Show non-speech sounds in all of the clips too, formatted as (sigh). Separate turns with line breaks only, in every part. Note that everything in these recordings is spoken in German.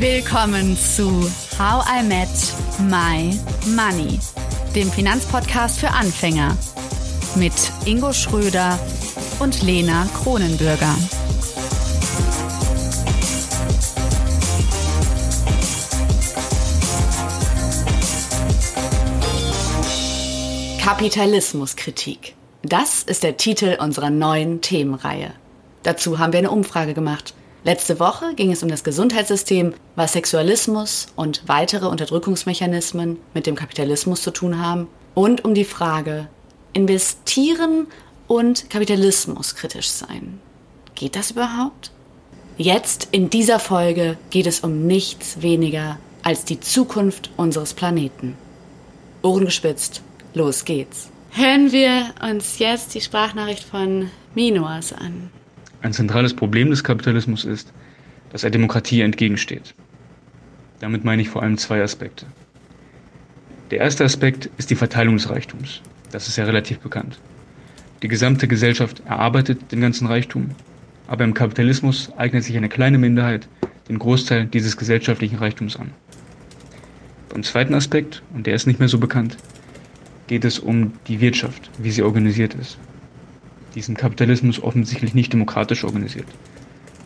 Willkommen zu How I Met My Money, dem Finanzpodcast für Anfänger mit Ingo Schröder und Lena Kronenbürger. Kapitalismuskritik. Das ist der Titel unserer neuen Themenreihe. Dazu haben wir eine Umfrage gemacht. Letzte Woche ging es um das Gesundheitssystem, was Sexualismus und weitere Unterdrückungsmechanismen mit dem Kapitalismus zu tun haben und um die Frage, investieren und Kapitalismus kritisch sein. Geht das überhaupt? Jetzt in dieser Folge geht es um nichts weniger als die Zukunft unseres Planeten. Ohren gespitzt, los geht's. Hören wir uns jetzt die Sprachnachricht von Minoas an.
Ein zentrales Problem des Kapitalismus ist, dass er Demokratie entgegensteht. Damit meine ich vor allem zwei Aspekte. Der erste Aspekt ist die Verteilung des Reichtums. Das ist ja relativ bekannt. Die gesamte Gesellschaft erarbeitet den ganzen Reichtum, aber im Kapitalismus eignet sich eine kleine Minderheit den Großteil dieses gesellschaftlichen Reichtums an. Beim zweiten Aspekt, und der ist nicht mehr so bekannt, geht es um die Wirtschaft, wie sie organisiert ist diesen Kapitalismus offensichtlich nicht demokratisch organisiert.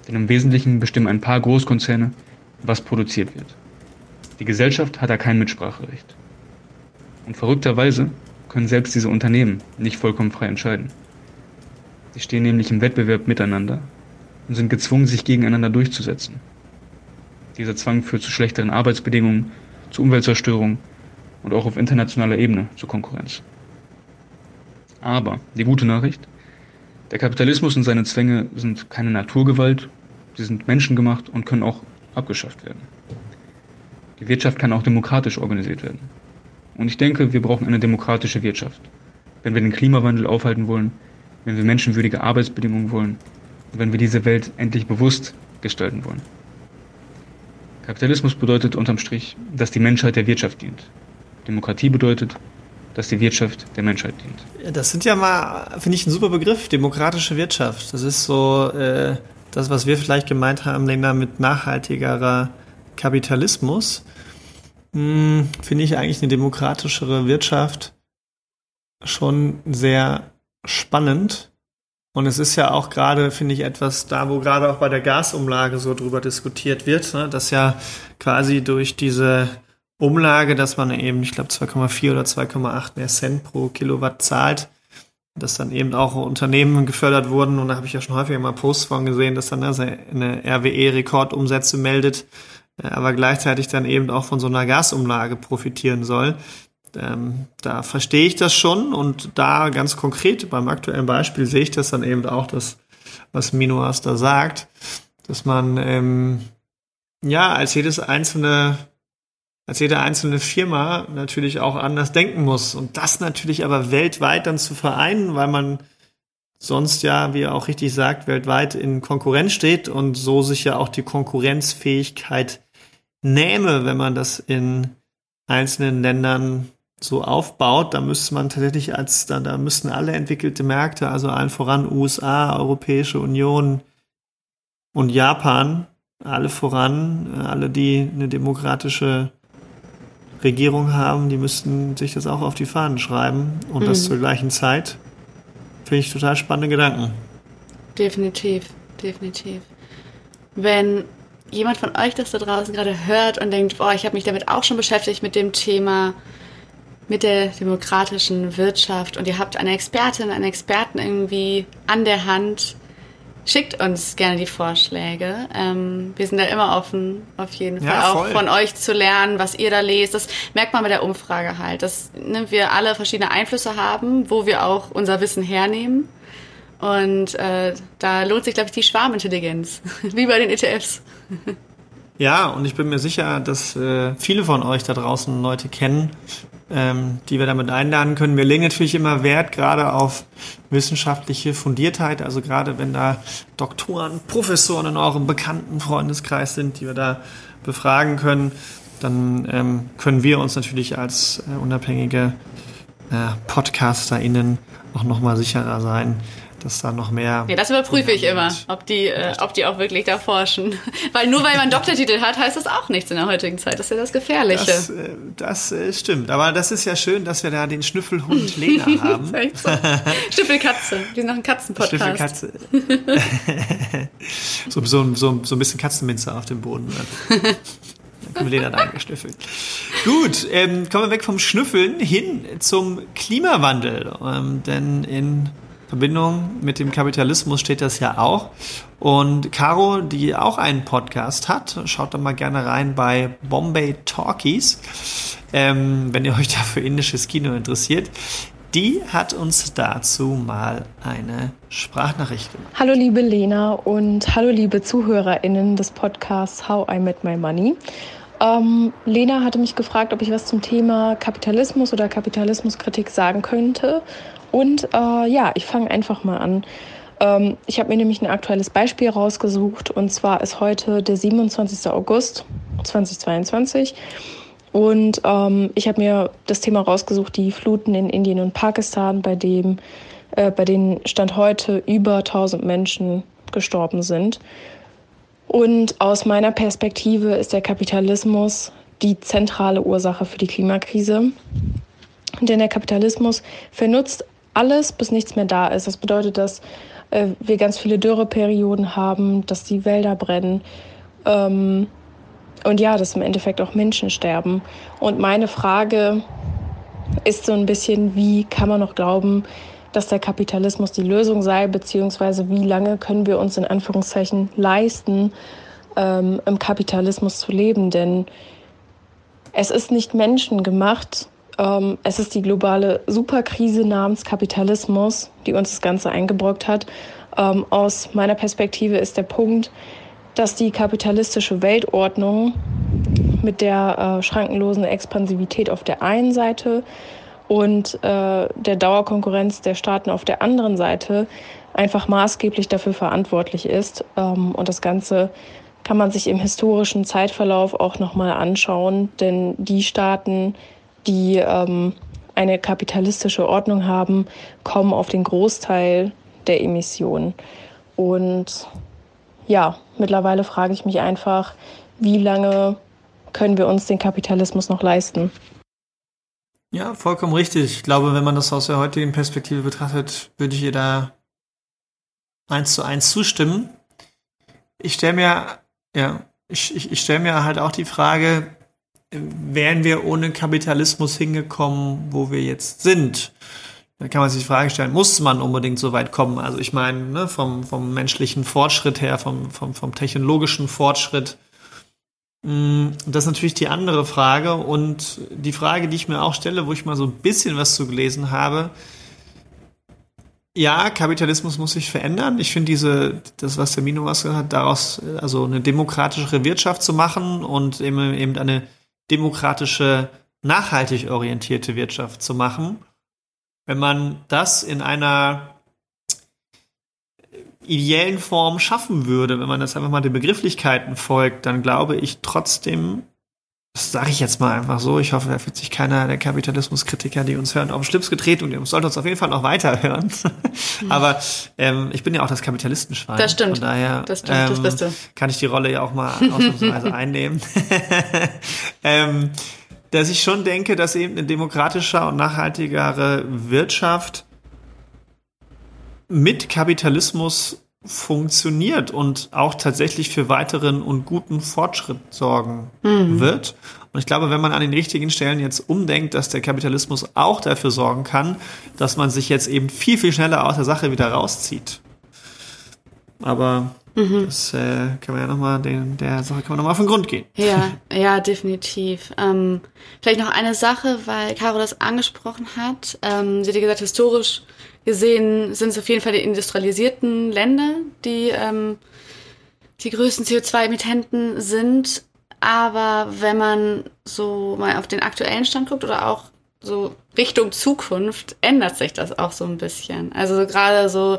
Denn im Wesentlichen bestimmen ein paar Großkonzerne, was produziert wird. Die Gesellschaft hat da kein Mitspracherecht. Und verrückterweise können selbst diese Unternehmen nicht vollkommen frei entscheiden. Sie stehen nämlich im Wettbewerb miteinander und sind gezwungen, sich gegeneinander durchzusetzen. Dieser Zwang führt zu schlechteren Arbeitsbedingungen, zu Umweltzerstörung und auch auf internationaler Ebene zu Konkurrenz. Aber die gute Nachricht, der Kapitalismus und seine Zwänge sind keine Naturgewalt, sie sind menschengemacht und können auch abgeschafft werden. Die Wirtschaft kann auch demokratisch organisiert werden. Und ich denke, wir brauchen eine demokratische Wirtschaft. Wenn wir den Klimawandel aufhalten wollen, wenn wir menschenwürdige Arbeitsbedingungen wollen und wenn wir diese Welt endlich bewusst gestalten wollen. Kapitalismus bedeutet unterm Strich, dass die Menschheit der Wirtschaft dient. Demokratie bedeutet, dass die Wirtschaft der Menschheit dient.
Das sind ja mal, finde ich, ein super Begriff, demokratische Wirtschaft. Das ist so äh, das, was wir vielleicht gemeint haben, Länder mit nachhaltigerer Kapitalismus. Hm, finde ich eigentlich eine demokratischere Wirtschaft schon sehr spannend. Und es ist ja auch gerade, finde ich, etwas da, wo gerade auch bei der Gasumlage so drüber diskutiert wird, ne, dass ja quasi durch diese Umlage, dass man eben, ich glaube, 2,4 oder 2,8 mehr Cent pro Kilowatt zahlt, dass dann eben auch Unternehmen gefördert wurden. Und da habe ich ja schon häufiger mal Posts von gesehen, dass dann eine RWE Rekordumsätze meldet, äh, aber gleichzeitig dann eben auch von so einer Gasumlage profitieren soll. Ähm, da verstehe ich das schon und da ganz konkret beim aktuellen Beispiel sehe ich das dann eben auch, das, was Minoas da sagt, dass man ähm, ja als jedes einzelne als jede einzelne Firma natürlich auch anders denken muss. Und das natürlich aber weltweit dann zu vereinen, weil man sonst ja, wie er auch richtig sagt, weltweit in Konkurrenz steht und so sich ja auch die Konkurrenzfähigkeit nähme, wenn man das in einzelnen Ländern so aufbaut, da müsste man tatsächlich als, da, da müssten alle entwickelte Märkte, also allen voran USA, Europäische Union und Japan, alle voran, alle, die eine demokratische Regierung haben, die müssten sich das auch auf die Fahnen schreiben und mhm. das zur gleichen Zeit. Finde ich total spannende Gedanken.
Definitiv, definitiv. Wenn jemand von euch das da draußen gerade hört und denkt, boah, ich habe mich damit auch schon beschäftigt mit dem Thema, mit der demokratischen Wirtschaft und ihr habt eine Expertin, einen Experten irgendwie an der Hand, Schickt uns gerne die Vorschläge. Ähm, wir sind da immer offen, auf jeden Fall ja, auch von euch zu lernen, was ihr da lest. Das merkt man bei der Umfrage halt, dass ne, wir alle verschiedene Einflüsse haben, wo wir auch unser Wissen hernehmen. Und äh, da lohnt sich, glaube ich, die Schwarmintelligenz, (laughs) wie bei den ETFs.
Ja, und ich bin mir sicher, dass äh, viele von euch da draußen Leute kennen, ähm, die wir damit einladen können. Wir legen natürlich immer Wert gerade auf wissenschaftliche Fundiertheit, also gerade wenn da Doktoren, Professoren in eurem bekannten Freundeskreis sind, die wir da befragen können, dann ähm, können wir uns natürlich als äh, unabhängige äh, PodcasterInnen auch nochmal sicherer sein, dass da noch mehr.
Ja, das überprüfe ich immer, ob die, äh, ob die auch wirklich da forschen. (laughs) weil nur weil man einen Doktortitel hat, heißt das auch nichts in der heutigen Zeit. Das ist ja das Gefährliche.
Das, äh, das äh, stimmt. Aber das ist ja schön, dass wir da den Schnüffelhund (laughs) Lena haben.
so. Schnüffelkatze. Die sind noch ein Katzenpodcast. Schnüffelkatze. (laughs)
so, so, so, so ein bisschen Katzenminze auf dem Boden. Lena da geschnüffelt. Gut, ähm, kommen wir weg vom Schnüffeln hin zum Klimawandel. Ähm, denn in Verbindung mit dem Kapitalismus steht das ja auch. Und Caro, die auch einen Podcast hat, schaut da mal gerne rein bei Bombay Talkies, ähm, wenn ihr euch da für indisches Kino interessiert. Die hat uns dazu mal eine Sprachnachricht gemacht.
Hallo liebe Lena und hallo liebe ZuhörerInnen des Podcasts How I Met My Money. Ähm, Lena hatte mich gefragt, ob ich was zum Thema Kapitalismus oder Kapitalismuskritik sagen könnte. Und äh, ja, ich fange einfach mal an. Ähm, ich habe mir nämlich ein aktuelles Beispiel rausgesucht und zwar ist heute der 27. August 2022. Und ähm, ich habe mir das Thema rausgesucht, die Fluten in Indien und Pakistan, bei dem äh, bei denen Stand heute über 1000 Menschen gestorben sind. Und aus meiner Perspektive ist der Kapitalismus die zentrale Ursache für die Klimakrise. Denn der Kapitalismus vernutzt alles, bis nichts mehr da ist. Das bedeutet, dass äh, wir ganz viele Dürreperioden haben, dass die Wälder brennen ähm, und ja, dass im Endeffekt auch Menschen sterben. Und meine Frage ist so ein bisschen, wie kann man noch glauben, dass der Kapitalismus die Lösung sei, beziehungsweise wie lange können wir uns in Anführungszeichen leisten, ähm, im Kapitalismus zu leben. Denn es ist nicht menschengemacht, ähm, es ist die globale Superkrise namens Kapitalismus, die uns das Ganze eingebrockt hat. Ähm, aus meiner Perspektive ist der Punkt, dass die kapitalistische Weltordnung mit der äh, schrankenlosen Expansivität auf der einen Seite und äh, der Dauerkonkurrenz der Staaten auf der anderen Seite einfach maßgeblich dafür verantwortlich ist. Ähm, und das Ganze kann man sich im historischen Zeitverlauf auch nochmal anschauen, denn die Staaten, die ähm, eine kapitalistische Ordnung haben, kommen auf den Großteil der Emissionen. Und ja, mittlerweile frage ich mich einfach, wie lange können wir uns den Kapitalismus noch leisten?
Ja, vollkommen richtig. Ich glaube, wenn man das aus der heutigen Perspektive betrachtet, würde ich ihr da eins zu eins zustimmen. Ich stelle mir, ja, ich, ich, ich stelle mir halt auch die Frage, wären wir ohne Kapitalismus hingekommen, wo wir jetzt sind? Da kann man sich die Frage stellen, muss man unbedingt so weit kommen? Also ich meine, ne, vom, vom menschlichen Fortschritt her, vom, vom, vom technologischen Fortschritt. Mm, das ist natürlich die andere Frage. Und die Frage, die ich mir auch stelle, wo ich mal so ein bisschen was zu gelesen habe, ja, Kapitalismus muss sich verändern. Ich finde diese, das, was der Mino was gesagt hat, daraus also eine demokratischere Wirtschaft zu machen und eben, eben eine demokratische, nachhaltig orientierte Wirtschaft zu machen. Wenn man das in einer ideellen Form schaffen würde, wenn man das einfach mal den Begrifflichkeiten folgt, dann glaube ich trotzdem, das sage ich jetzt mal einfach so, ich hoffe, da fühlt sich keiner der Kapitalismuskritiker, die uns hören, auf den Schlips getreten und ihr sollt uns auf jeden Fall noch weiterhören. Aber ähm, ich bin ja auch das Kapitalistenschwein.
Das stimmt.
Von daher
das stimmt, ähm, das bist du.
kann ich die Rolle ja auch mal ausnahmsweise (laughs) einnehmen. (laughs) ähm, dass ich schon denke, dass eben eine demokratischer und nachhaltigere Wirtschaft mit Kapitalismus funktioniert und auch tatsächlich für weiteren und guten Fortschritt sorgen mhm. wird. Und ich glaube, wenn man an den richtigen Stellen jetzt umdenkt, dass der Kapitalismus auch dafür sorgen kann, dass man sich jetzt eben viel, viel schneller aus der Sache wieder rauszieht. Aber Mhm. Das äh, kann man ja nochmal, der Sache kann man nochmal auf den Grund gehen.
Ja, (laughs) ja, definitiv. Ähm, vielleicht noch eine Sache, weil Caro das angesprochen hat. Ähm, sie hat ja gesagt, historisch gesehen sind es auf jeden Fall die industrialisierten Länder, die ähm, die größten CO2-Emittenten sind. Aber wenn man so mal auf den aktuellen Stand guckt oder auch so Richtung Zukunft, ändert sich das auch so ein bisschen. Also gerade so,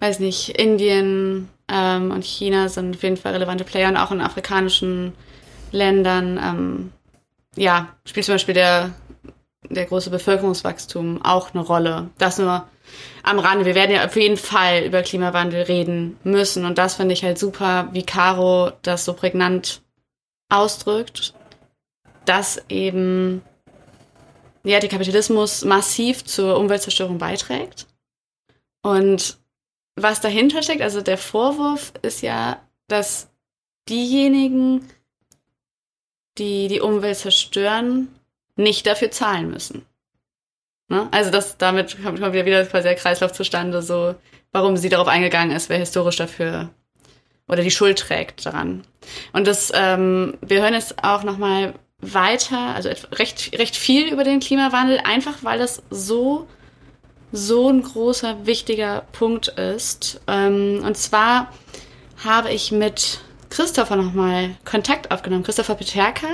weiß nicht, Indien, ähm, und China sind auf jeden Fall relevante Player und auch in afrikanischen Ländern, ähm, ja, spielt zum Beispiel der, der große Bevölkerungswachstum auch eine Rolle. Das nur am Rande. Wir werden ja auf jeden Fall über Klimawandel reden müssen. Und das finde ich halt super, wie Caro das so prägnant ausdrückt, dass eben ja, der Kapitalismus massiv zur Umweltzerstörung beiträgt. Und was dahinter steckt, also der Vorwurf ist ja, dass diejenigen, die die Umwelt zerstören, nicht dafür zahlen müssen. Ne? Also das, damit kommt wieder, wieder quasi der Kreislauf zustande, so warum sie darauf eingegangen ist, wer historisch dafür oder die Schuld trägt daran. Und das, ähm, wir hören jetzt auch nochmal weiter, also recht, recht viel über den Klimawandel, einfach weil das so, so ein großer, wichtiger Punkt ist. Ähm, und zwar habe ich mit Christopher nochmal Kontakt aufgenommen. Christopher Peterka,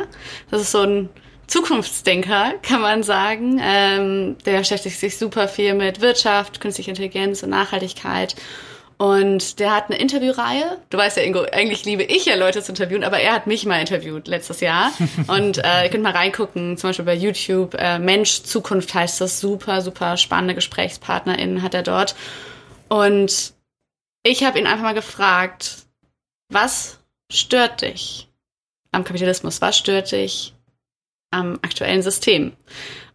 das ist so ein Zukunftsdenker, kann man sagen. Ähm, der beschäftigt sich super viel mit Wirtschaft, künstlicher Intelligenz und Nachhaltigkeit. Und der hat eine Interviewreihe. Du weißt ja, Ingo, eigentlich liebe ich ja Leute zu interviewen, aber er hat mich mal interviewt letztes Jahr. (laughs) Und äh, ihr könnt mal reingucken, zum Beispiel bei YouTube. Äh, Mensch, Zukunft heißt das. Super, super spannende GesprächspartnerInnen hat er dort. Und ich habe ihn einfach mal gefragt, was stört dich am Kapitalismus? Was stört dich am aktuellen System?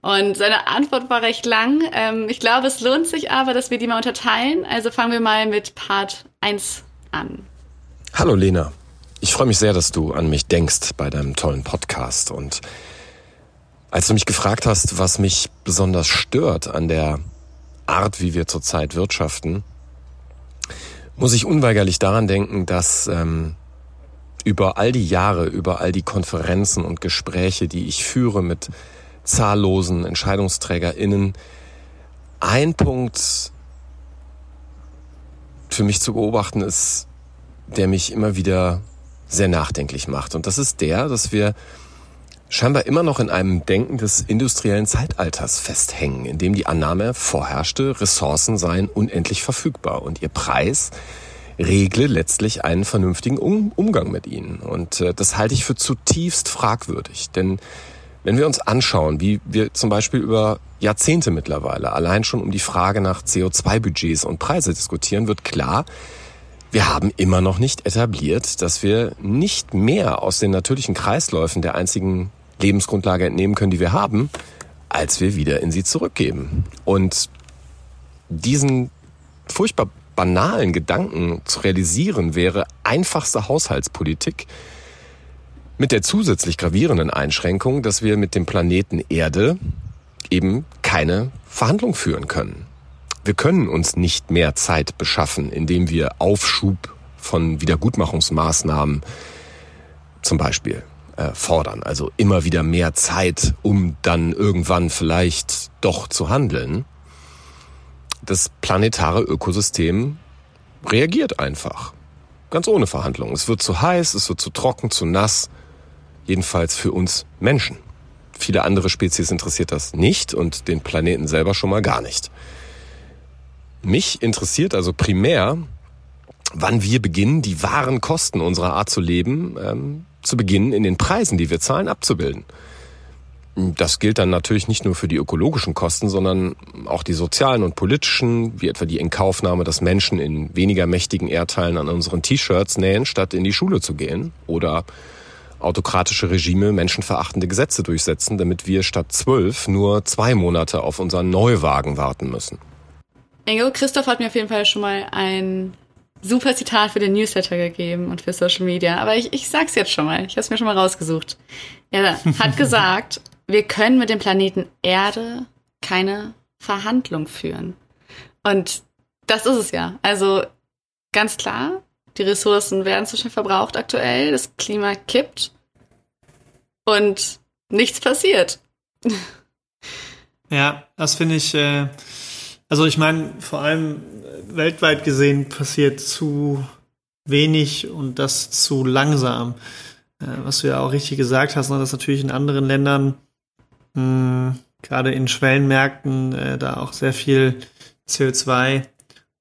Und seine Antwort war recht lang. Ähm, ich glaube, es lohnt sich aber, dass wir die mal unterteilen. Also fangen wir mal mit Part 1 an.
Hallo Lena. Ich freue mich sehr, dass du an mich denkst bei deinem tollen Podcast. Und als du mich gefragt hast, was mich besonders stört an der Art, wie wir zurzeit wirtschaften, muss ich unweigerlich daran denken, dass ähm, über all die Jahre, über all die Konferenzen und Gespräche, die ich führe mit zahllosen EntscheidungsträgerInnen, ein Punkt für mich zu beobachten ist, der mich immer wieder sehr nachdenklich macht. Und das ist der, dass wir scheinbar immer noch in einem Denken des industriellen Zeitalters festhängen, in dem die Annahme vorherrschte, Ressourcen seien unendlich verfügbar und ihr Preis regle letztlich einen vernünftigen um Umgang mit ihnen. Und äh, das halte ich für zutiefst fragwürdig, denn wenn wir uns anschauen, wie wir zum Beispiel über Jahrzehnte mittlerweile allein schon um die Frage nach CO2-Budgets und Preise diskutieren, wird klar, wir haben immer noch nicht etabliert, dass wir nicht mehr aus den natürlichen Kreisläufen der einzigen Lebensgrundlage entnehmen können, die wir haben, als wir wieder in sie zurückgeben. Und diesen furchtbar banalen Gedanken zu realisieren wäre einfachste Haushaltspolitik, mit der zusätzlich gravierenden Einschränkung, dass wir mit dem Planeten Erde eben keine Verhandlung führen können. Wir können uns nicht mehr Zeit beschaffen, indem wir Aufschub von Wiedergutmachungsmaßnahmen zum Beispiel äh, fordern. Also immer wieder mehr Zeit, um dann irgendwann vielleicht doch zu handeln. Das planetare Ökosystem reagiert einfach. Ganz ohne Verhandlung. Es wird zu heiß, es wird zu trocken, zu nass Jedenfalls für uns Menschen. Viele andere Spezies interessiert das nicht und den Planeten selber schon mal gar nicht. Mich interessiert also primär, wann wir beginnen, die wahren Kosten unserer Art zu leben, ähm, zu beginnen, in den Preisen, die wir zahlen, abzubilden. Das gilt dann natürlich nicht nur für die ökologischen Kosten, sondern auch die sozialen und politischen, wie etwa die Inkaufnahme, dass Menschen in weniger mächtigen Erdteilen an unseren T-Shirts nähen, statt in die Schule zu gehen. Oder autokratische Regime menschenverachtende Gesetze durchsetzen, damit wir statt zwölf nur zwei Monate auf unseren Neuwagen warten müssen.
Ingo, Christoph hat mir auf jeden Fall schon mal ein super Zitat für den Newsletter gegeben und für Social Media. Aber ich, ich sag's jetzt schon mal. Ich habe es mir schon mal rausgesucht. Er hat gesagt, wir können mit dem Planeten Erde keine Verhandlung führen. Und das ist es ja. Also ganz klar, die Ressourcen werden zu schnell verbraucht aktuell, das Klima kippt und nichts passiert.
Ja, das finde ich, äh, also ich meine, vor allem weltweit gesehen passiert zu wenig und das zu langsam. Äh, was du ja auch richtig gesagt hast, ne, dass natürlich in anderen Ländern, mh, gerade in Schwellenmärkten, äh, da auch sehr viel CO2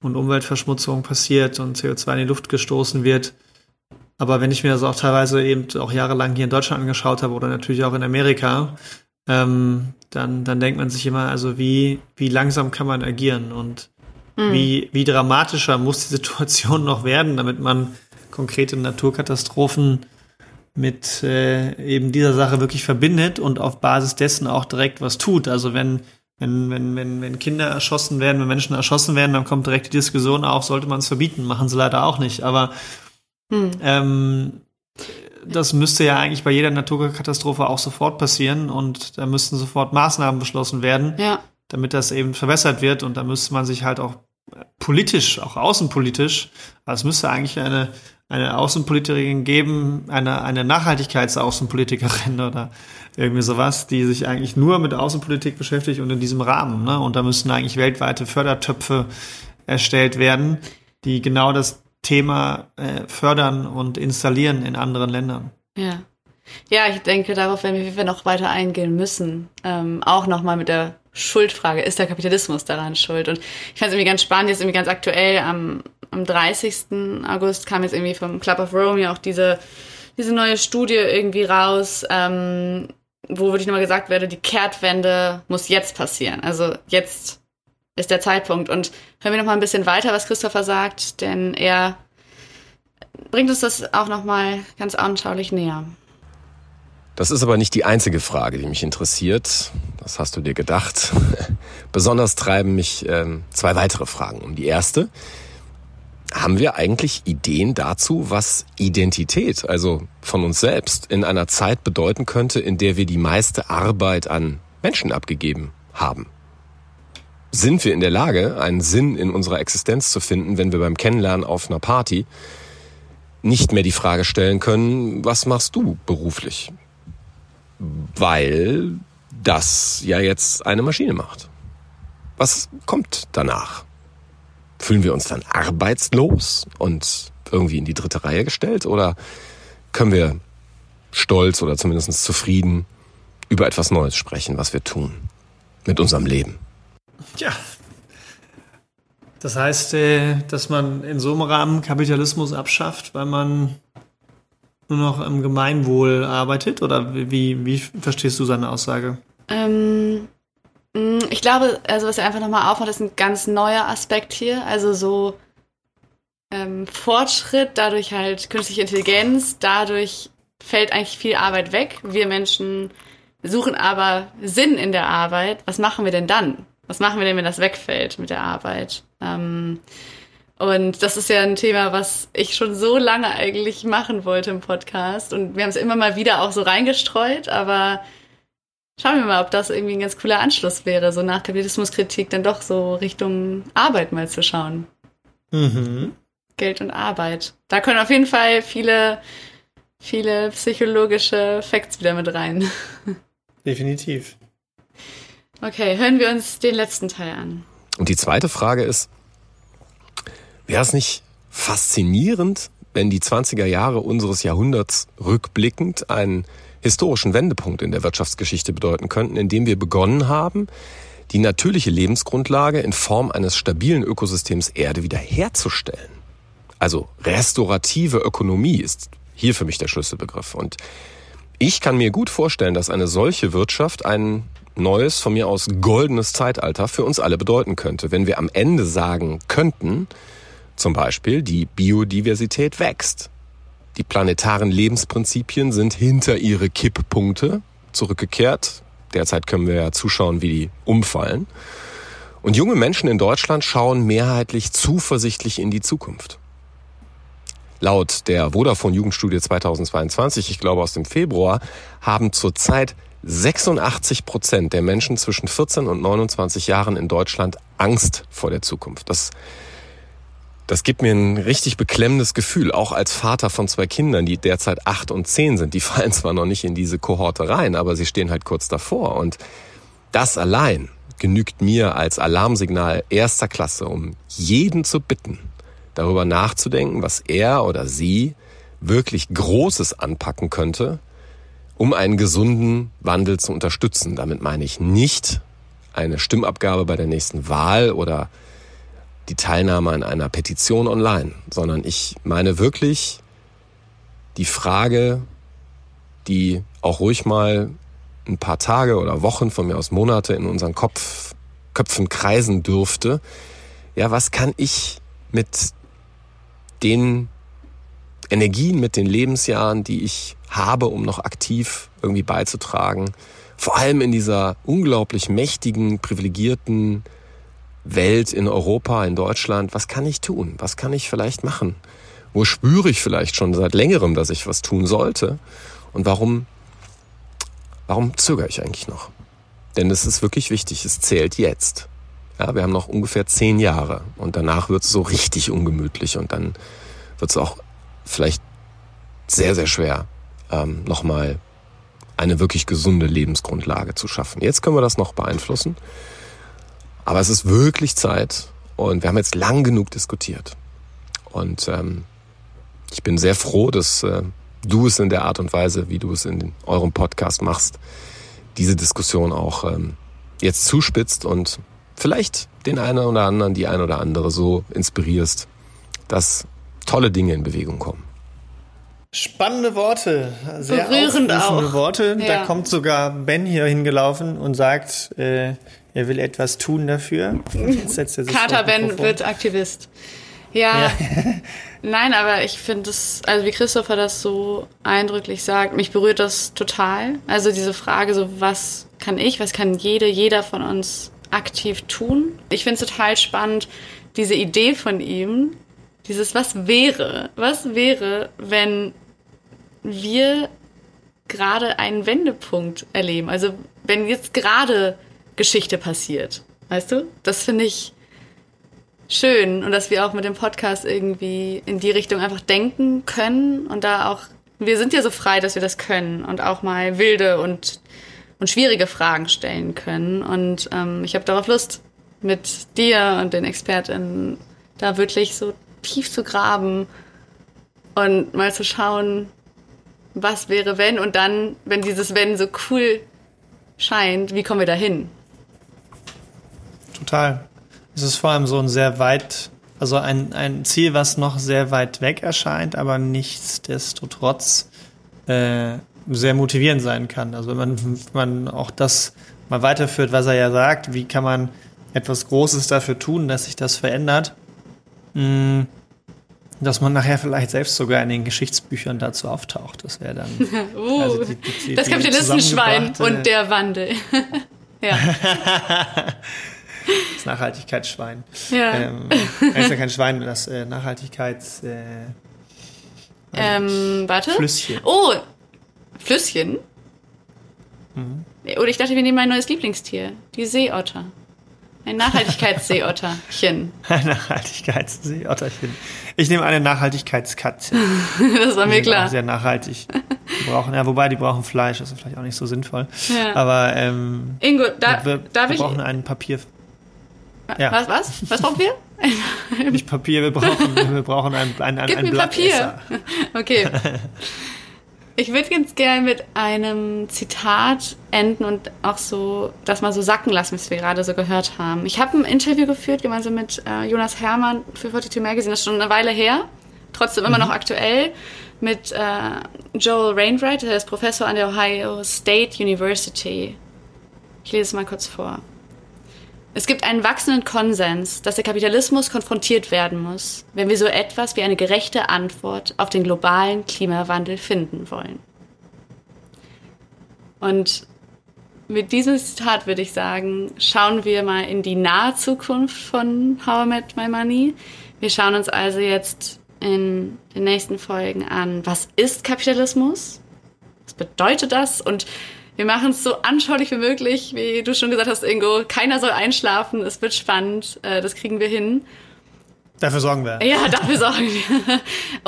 und Umweltverschmutzung passiert und CO2 in die Luft gestoßen wird. Aber wenn ich mir das auch teilweise eben auch jahrelang hier in Deutschland angeschaut habe oder natürlich auch in Amerika, ähm, dann, dann denkt man sich immer, also wie, wie langsam kann man agieren und mhm. wie, wie dramatischer muss die Situation (laughs) noch werden, damit man konkrete Naturkatastrophen mit äh, eben dieser Sache wirklich verbindet und auf Basis dessen auch direkt was tut. Also wenn, wenn, wenn, wenn, wenn Kinder erschossen werden, wenn Menschen erschossen werden, dann kommt direkt die Diskussion auf, sollte man es verbieten. Machen sie leider auch nicht. Aber hm. ähm, das müsste ja eigentlich bei jeder Naturkatastrophe auch sofort passieren und da müssten sofort Maßnahmen beschlossen werden, ja. damit das eben verbessert wird. Und da müsste man sich halt auch politisch, auch außenpolitisch, also es müsste eigentlich eine eine Außenpolitikerin geben, eine, eine Nachhaltigkeitsaußenpolitikerin (laughs) oder irgendwie sowas, die sich eigentlich nur mit Außenpolitik beschäftigt und in diesem Rahmen. Ne? Und da müssten eigentlich weltweite Fördertöpfe erstellt werden, die genau das Thema äh, fördern und installieren in anderen Ländern.
Ja. Ja, ich denke, darauf werden wir noch weiter eingehen müssen. Ähm, auch nochmal mit der Schuldfrage. Ist der Kapitalismus daran schuld? Und ich fand es irgendwie ganz spannend, jetzt irgendwie ganz aktuell am am 30. August kam jetzt irgendwie vom Club of Rome ja auch diese, diese neue Studie irgendwie raus, ähm, wo wirklich nochmal gesagt werde, die Kehrtwende muss jetzt passieren. Also jetzt ist der Zeitpunkt. Und hören wir nochmal ein bisschen weiter, was Christopher sagt, denn er bringt uns das auch nochmal ganz anschaulich näher.
Das ist aber nicht die einzige Frage, die mich interessiert. Das hast du dir gedacht. (laughs) Besonders treiben mich ähm, zwei weitere Fragen um. Die erste, haben wir eigentlich Ideen dazu, was Identität, also von uns selbst, in einer Zeit bedeuten könnte, in der wir die meiste Arbeit an Menschen abgegeben haben? Sind wir in der Lage, einen Sinn in unserer Existenz zu finden, wenn wir beim Kennenlernen auf einer Party nicht mehr die Frage stellen können, was machst du beruflich? Weil das ja jetzt eine Maschine macht. Was kommt danach? Fühlen wir uns dann arbeitslos und irgendwie in die dritte Reihe gestellt oder können wir stolz oder zumindest zufrieden über etwas Neues sprechen, was wir tun mit unserem Leben?
Ja. Das heißt, äh, dass man in so einem Rahmen Kapitalismus abschafft, weil man nur noch im Gemeinwohl arbeitet? Oder wie, wie verstehst du seine Aussage?
Ähm, Mm, ich glaube, also was er einfach nochmal aufmacht, ist ein ganz neuer Aspekt hier. Also so ähm, Fortschritt, dadurch halt künstliche Intelligenz, dadurch fällt eigentlich viel Arbeit weg. Wir Menschen suchen aber Sinn in der Arbeit. Was machen wir denn dann? Was machen wir denn, wenn das wegfällt mit der Arbeit? Ähm, und das ist ja ein Thema, was ich schon so lange eigentlich machen wollte im Podcast. Und wir haben es immer mal wieder auch so reingestreut, aber Schauen wir mal, ob das irgendwie ein ganz cooler Anschluss wäre, so nach Kapitalismuskritik dann doch so Richtung Arbeit mal zu schauen. Mhm. Geld und Arbeit. Da können auf jeden Fall viele, viele psychologische Facts wieder mit rein. (laughs)
Definitiv.
Okay, hören wir uns den letzten Teil an.
Und die zweite Frage ist, wäre es nicht faszinierend, wenn die 20er Jahre unseres Jahrhunderts rückblickend ein historischen Wendepunkt in der Wirtschaftsgeschichte bedeuten könnten, indem wir begonnen haben, die natürliche Lebensgrundlage in Form eines stabilen Ökosystems Erde wiederherzustellen. Also restaurative Ökonomie ist hier für mich der Schlüsselbegriff. Und ich kann mir gut vorstellen, dass eine solche Wirtschaft ein neues, von mir aus goldenes Zeitalter für uns alle bedeuten könnte, wenn wir am Ende sagen könnten, zum Beispiel die Biodiversität wächst. Die planetaren Lebensprinzipien sind hinter ihre Kipppunkte zurückgekehrt. Derzeit können wir ja zuschauen, wie die umfallen. Und junge Menschen in Deutschland schauen mehrheitlich zuversichtlich in die Zukunft. Laut der Vodafone Jugendstudie 2022, ich glaube aus dem Februar, haben zurzeit 86 Prozent der Menschen zwischen 14 und 29 Jahren in Deutschland Angst vor der Zukunft. Das das gibt mir ein richtig beklemmendes Gefühl, auch als Vater von zwei Kindern, die derzeit acht und zehn sind. Die fallen zwar noch nicht in diese Kohorte rein, aber sie stehen halt kurz davor. Und das allein genügt mir als Alarmsignal erster Klasse, um jeden zu bitten, darüber nachzudenken, was er oder sie wirklich Großes anpacken könnte, um einen gesunden Wandel zu unterstützen. Damit meine ich nicht eine Stimmabgabe bei der nächsten Wahl oder die Teilnahme an einer Petition online, sondern ich meine wirklich die Frage, die auch ruhig mal ein paar Tage oder Wochen, von mir aus Monate in unseren Kopf, Köpfen kreisen dürfte, ja, was kann ich mit den Energien, mit den Lebensjahren, die ich habe, um noch aktiv irgendwie beizutragen, vor allem in dieser unglaublich mächtigen, privilegierten Welt in Europa, in Deutschland, was kann ich tun? Was kann ich vielleicht machen? Wo spüre ich vielleicht schon seit längerem, dass ich was tun sollte? Und warum, warum zögere ich eigentlich noch? Denn es ist wirklich wichtig, es zählt jetzt. Ja, wir haben noch ungefähr zehn Jahre und danach wird es so richtig ungemütlich und dann wird es auch vielleicht sehr, sehr schwer, ähm, nochmal eine wirklich gesunde Lebensgrundlage zu schaffen. Jetzt können wir das noch beeinflussen, aber es ist wirklich Zeit und wir haben jetzt lang genug diskutiert. Und ähm, ich bin sehr froh, dass äh, du es in der Art und Weise, wie du es in eurem Podcast machst, diese Diskussion auch ähm, jetzt zuspitzt und vielleicht den einen oder anderen, die ein oder andere so inspirierst, dass tolle Dinge in Bewegung kommen.
Spannende Worte, sehr
Berührend auch.
Worte.
Ja.
Da kommt sogar Ben hier hingelaufen und sagt, äh, er will etwas tun dafür. (laughs) Er das
Ben wird Aktivist. Ja, (laughs) nein, aber ich finde es, also wie Christopher das so eindrücklich sagt, mich berührt das total. Also diese Frage, so was kann ich, was kann jede, jeder von uns aktiv tun? Ich finde es total spannend, diese Idee von ihm, dieses was wäre, was wäre, wenn wir gerade einen Wendepunkt erleben. Also wenn jetzt gerade Geschichte passiert, weißt du? Das finde ich schön und dass wir auch mit dem Podcast irgendwie in die Richtung einfach denken können und da auch, wir sind ja so frei, dass wir das können und auch mal wilde und, und schwierige Fragen stellen können und ähm, ich habe darauf Lust, mit dir und den ExpertInnen da wirklich so tief zu graben und mal zu schauen, was wäre wenn und dann, wenn dieses wenn so cool scheint, wie kommen wir da hin?
Total. Es ist vor allem so ein sehr weit, also ein, ein Ziel, was noch sehr weit weg erscheint, aber nichtsdestotrotz äh, sehr motivierend sein kann. Also wenn man, wenn man auch das mal weiterführt, was er ja sagt, wie kann man etwas Großes dafür tun, dass sich das verändert, mh, dass man nachher vielleicht selbst sogar in den Geschichtsbüchern dazu auftaucht. Das wäre dann (laughs)
Uh,
Also die- die- die-
das Kapitalistenschwein und der Wandel. (laughs) ja. (laughs)
das Nachhaltigkeitsschwein.
ja.
Ähm, das ist ja kein Schwein, das äh, Nachhaltigkeits... Äh,
ähm, warte.
Flüsschen.
Oh, Flüsschen?
Mhm.
Oder ich dachte, wir nehmen mein neues Lieblingstier. Die Seeotter. Ein Nachhaltigkeitsseeotterchen. (laughs)
Ein Nachhaltigkeitsseeotterchen. Ich nehme eine Nachhaltigkeitskatze. (laughs)
das war
Die
mir klar.
Sehr nachhaltig. Die brauchen, ja, wobei die brauchen Fleisch, das ist vielleicht auch nicht so sinnvoll.
Ja.
Aber ähm,
Ingo, da,
wir,
darf
wir
ich.
brauchen ein Papier. Ja.
Was, was? Was brauchen wir? (laughs)
Nicht Papier, wir brauchen, wir brauchen ein, ein, ein,
Gib
ein
mir Papier. (laughs) Okay. Ich würde ganz gerne mit einem Zitat enden und auch so das mal so sacken lassen, was wir gerade so gehört haben. Ich habe ein Interview geführt, gemeinsam mit äh, Jonas Hermann für 42 Magazine, das ist schon eine Weile her, trotzdem immer noch aktuell, mit äh, Joel Rainwright, der ist Professor an der Ohio State University. Ich lese es mal kurz vor. Es gibt einen wachsenden Konsens, dass der Kapitalismus konfrontiert werden muss, wenn wir so etwas wie eine gerechte Antwort auf den globalen Klimawandel finden wollen. Und mit diesem Zitat würde ich sagen, schauen wir mal in die nahe Zukunft von How I Met My Money. Wir schauen uns also jetzt in den nächsten Folgen an, was ist Kapitalismus? Was bedeutet das? Und wir machen es so anschaulich wie möglich, wie du schon gesagt hast, Ingo. Keiner soll einschlafen, es wird spannend, äh, das kriegen wir hin.
Dafür sorgen wir.
Ja, dafür sorgen wir.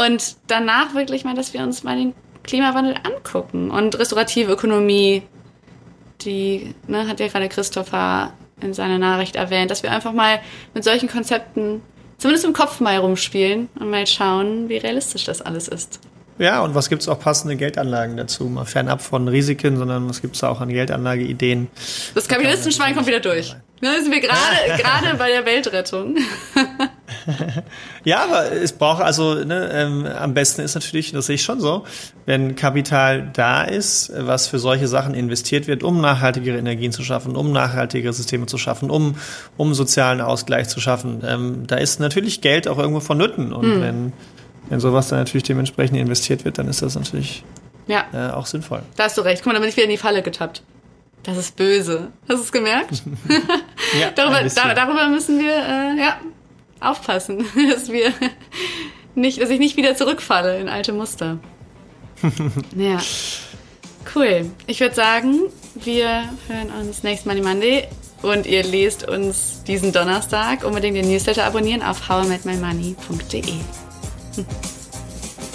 Und danach wirklich mal, dass wir uns mal den Klimawandel angucken und restaurative Ökonomie, die ne, hat ja gerade Christopher in seiner Nachricht erwähnt, dass wir einfach mal mit solchen Konzepten zumindest im Kopf mal rumspielen und mal schauen, wie realistisch das alles ist.
Ja, und was gibt's auch passende Geldanlagen dazu? Mal fernab von Risiken, sondern was gibt's da auch an Geldanlageideen?
Das Kapitalistenschwein kommt wieder durch. Da sind wir gerade (laughs) gerade bei der Weltrettung. (laughs)
ja, aber es braucht also, ne, ähm, am besten ist natürlich, das sehe ich schon so, wenn Kapital da ist, was für solche Sachen investiert wird, um nachhaltigere Energien zu schaffen, um nachhaltigere Systeme zu schaffen, um, um sozialen Ausgleich zu schaffen. Ähm, da ist natürlich Geld auch irgendwo vonnöten. Und hm. wenn, wenn sowas dann natürlich dementsprechend investiert wird, dann ist das natürlich ja. Äh, auch sinnvoll.
Da hast du recht. Guck mal, da bin ich wieder in die Falle getappt. Das ist böse. Hast du es gemerkt? (laughs) ja, darüber, da, darüber müssen wir äh, ja, aufpassen, (laughs) dass wir nicht, dass ich nicht wieder zurückfalle in alte Muster. (laughs) ja. Cool. Ich würde sagen, wir hören uns nächstes Money Monday und ihr lest uns diesen Donnerstag. Unbedingt den Newsletter abonnieren auf howimetmymoney.de. (laughs)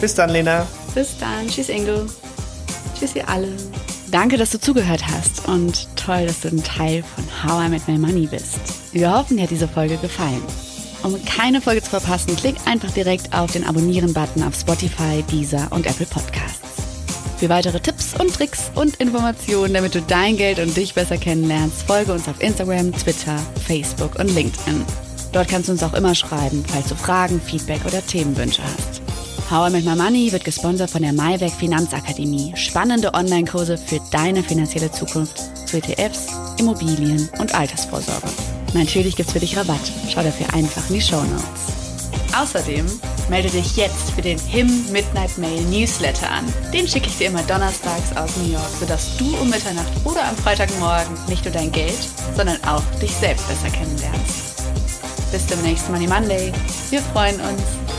Bis dann, Lena.
Bis dann. Tschüss, Ingo. Tschüss, ihr alle. Danke, dass du zugehört hast und toll, dass du ein Teil von How I Met My Money bist. Wir hoffen, dir hat diese Folge gefallen. Um keine Folge zu verpassen, klick einfach direkt auf den Abonnieren-Button auf Spotify, Deezer und Apple Podcasts. Für weitere Tipps und Tricks und Informationen, damit du dein Geld und dich besser kennenlernst, folge uns auf Instagram, Twitter, Facebook und LinkedIn. Dort kannst du uns auch immer schreiben, falls du Fragen, Feedback oder Themenwünsche hast. How I Make My Money wird gesponsert von der Maiwerk Finanzakademie. Spannende Online-Kurse für deine finanzielle Zukunft zu ETFs, Immobilien und Altersvorsorge. Natürlich gibt's für dich Rabatt. Schau dafür einfach in die Show Notes. Außerdem melde dich jetzt für den HIM Midnight Mail Newsletter an. Den schicke ich dir immer donnerstags aus New York, sodass du um Mitternacht oder am Freitagmorgen nicht nur dein Geld, sondern auch dich selbst besser kennenlernst. Bis zum nächsten Money Monday. Wir freuen uns.